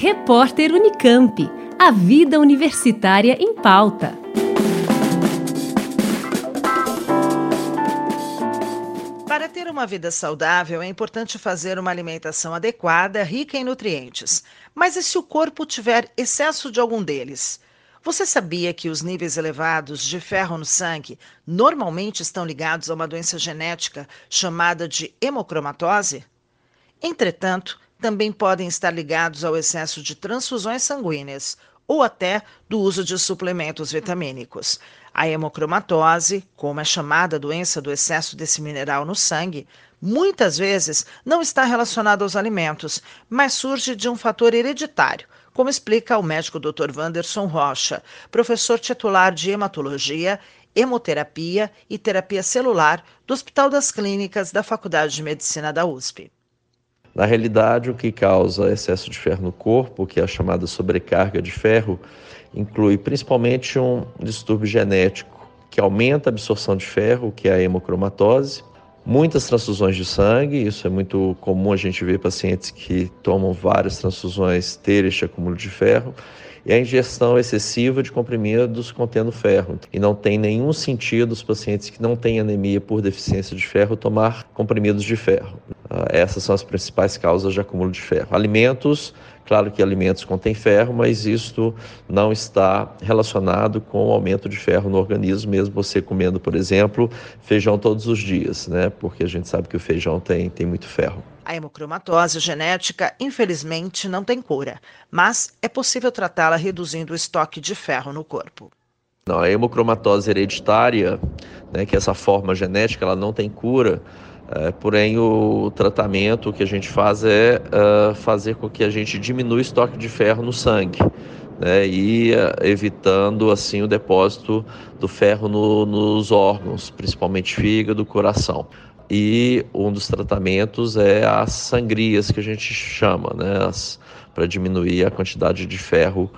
Repórter Unicamp. A vida universitária em pauta. Para ter uma vida saudável, é importante fazer uma alimentação adequada, rica em nutrientes. Mas e se o corpo tiver excesso de algum deles? Você sabia que os níveis elevados de ferro no sangue normalmente estão ligados a uma doença genética chamada de hemocromatose? Entretanto, também podem estar ligados ao excesso de transfusões sanguíneas ou até do uso de suplementos vitamínicos. A hemocromatose, como é chamada a doença do excesso desse mineral no sangue, muitas vezes não está relacionada aos alimentos, mas surge de um fator hereditário, como explica o médico Dr. Wanderson Rocha, professor titular de hematologia, hemoterapia e terapia celular do Hospital das Clínicas da Faculdade de Medicina da USP. Na realidade, o que causa excesso de ferro no corpo, que é a chamada sobrecarga de ferro, inclui principalmente um distúrbio genético que aumenta a absorção de ferro, que é a hemocromatose, muitas transfusões de sangue, isso é muito comum a gente ver pacientes que tomam várias transfusões ter este acúmulo de ferro, e a ingestão excessiva de comprimidos contendo ferro. E não tem nenhum sentido os pacientes que não têm anemia por deficiência de ferro tomar comprimidos de ferro. Ah, essas são as principais causas de acúmulo de ferro. Alimentos, claro que alimentos contêm ferro, mas isto não está relacionado com o aumento de ferro no organismo, mesmo você comendo, por exemplo, feijão todos os dias, né? Porque a gente sabe que o feijão tem, tem muito ferro. A hemocromatose genética, infelizmente, não tem cura, mas é possível tratá-la reduzindo o estoque de ferro no corpo. Não, a hemocromatose hereditária, né, que é essa forma genética, ela não tem cura, é, porém, o tratamento que a gente faz é uh, fazer com que a gente diminua o estoque de ferro no sangue. Né, e uh, evitando assim o depósito do ferro no, nos órgãos, principalmente fígado, coração. E um dos tratamentos é as sangrias que a gente chama, né, para diminuir a quantidade de ferro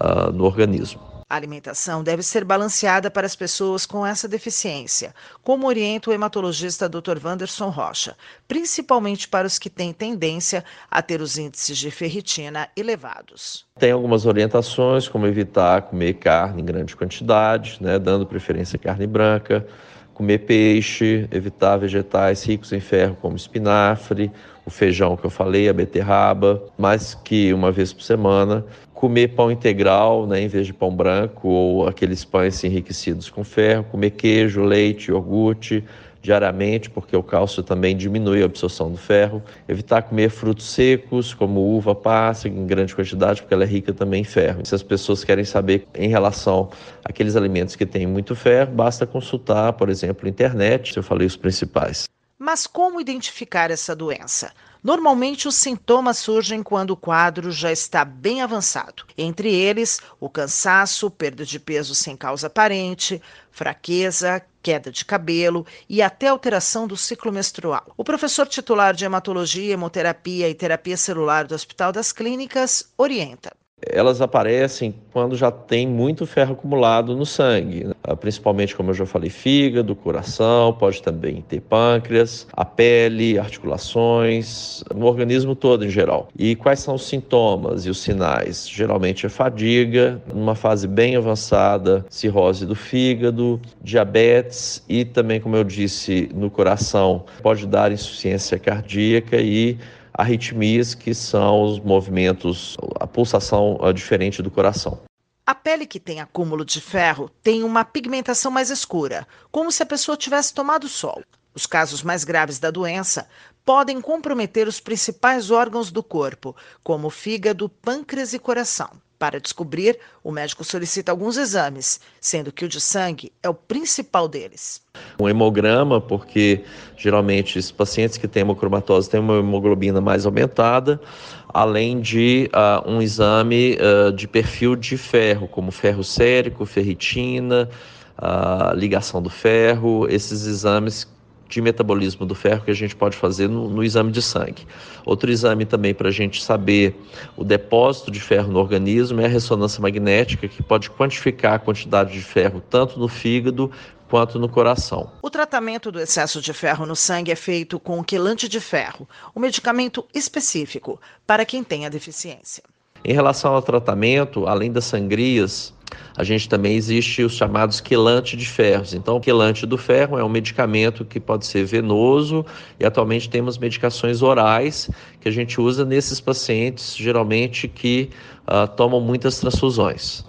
uh, no organismo. A alimentação deve ser balanceada para as pessoas com essa deficiência, como orienta o hematologista Dr. Wanderson Rocha, principalmente para os que têm tendência a ter os índices de ferritina elevados. Tem algumas orientações, como evitar comer carne em grande quantidade, né, dando preferência à carne branca, comer peixe, evitar vegetais ricos em ferro, como espinafre, o feijão que eu falei, a beterraba, mais que uma vez por semana, comer pão integral, né, em vez de pão branco ou aqueles pães enriquecidos com ferro, comer queijo, leite, iogurte diariamente, porque o cálcio também diminui a absorção do ferro. Evitar comer frutos secos, como uva passa, em grande quantidade, porque ela é rica também em ferro. Se as pessoas querem saber em relação àqueles alimentos que têm muito ferro, basta consultar, por exemplo, a internet, se eu falei os principais. Mas como identificar essa doença? Normalmente, os sintomas surgem quando o quadro já está bem avançado. Entre eles, o cansaço, perda de peso sem causa aparente, fraqueza, queda de cabelo e até alteração do ciclo menstrual. O professor titular de hematologia, hemoterapia e terapia celular do Hospital das Clínicas orienta elas aparecem quando já tem muito ferro acumulado no sangue, né? principalmente, como eu já falei, fígado, coração, pode também ter pâncreas, a pele, articulações, no organismo todo em geral. E quais são os sintomas e os sinais? Geralmente é fadiga, numa fase bem avançada, cirrose do fígado, diabetes e também, como eu disse, no coração, pode dar insuficiência cardíaca e arritmias, que são os movimentos, a pulsação diferente do coração. A pele que tem acúmulo de ferro tem uma pigmentação mais escura, como se a pessoa tivesse tomado sol. Os casos mais graves da doença podem comprometer os principais órgãos do corpo, como fígado, pâncreas e coração. Para descobrir, o médico solicita alguns exames, sendo que o de sangue é o principal deles. Um hemograma, porque geralmente os pacientes que têm hemocromatose têm uma hemoglobina mais aumentada, além de uh, um exame uh, de perfil de ferro, como ferro sérico, ferritina, uh, ligação do ferro, esses exames de metabolismo do ferro que a gente pode fazer no, no exame de sangue. Outro exame também para a gente saber o depósito de ferro no organismo é a ressonância magnética, que pode quantificar a quantidade de ferro tanto no fígado quanto no coração. O tratamento do excesso de ferro no sangue é feito com o quelante de ferro, um medicamento específico para quem tem a deficiência. Em relação ao tratamento, além das sangrias, a gente também existe os chamados quelantes de ferros. Então, o quelante do ferro é um medicamento que pode ser venoso e atualmente temos medicações orais que a gente usa nesses pacientes, geralmente que uh, tomam muitas transfusões.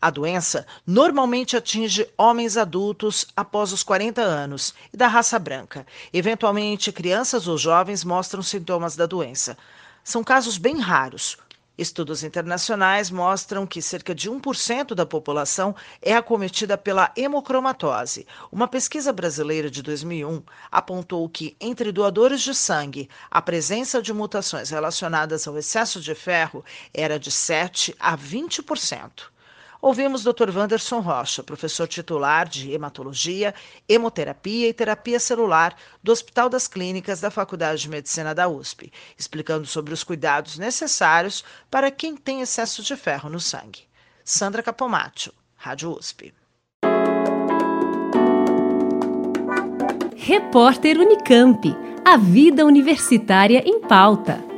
A doença normalmente atinge homens adultos após os 40 anos e da raça branca. Eventualmente, crianças ou jovens mostram sintomas da doença. São casos bem raros. Estudos internacionais mostram que cerca de 1% da população é acometida pela hemocromatose. Uma pesquisa brasileira de 2001 apontou que, entre doadores de sangue, a presença de mutações relacionadas ao excesso de ferro era de 7 a 20%. Ouvimos Dr. Wanderson Rocha, professor titular de hematologia, hemoterapia e terapia celular do Hospital das Clínicas da Faculdade de Medicina da USP, explicando sobre os cuidados necessários para quem tem excesso de ferro no sangue. Sandra Capomatto, Rádio USP. Repórter Unicamp. A vida universitária em pauta.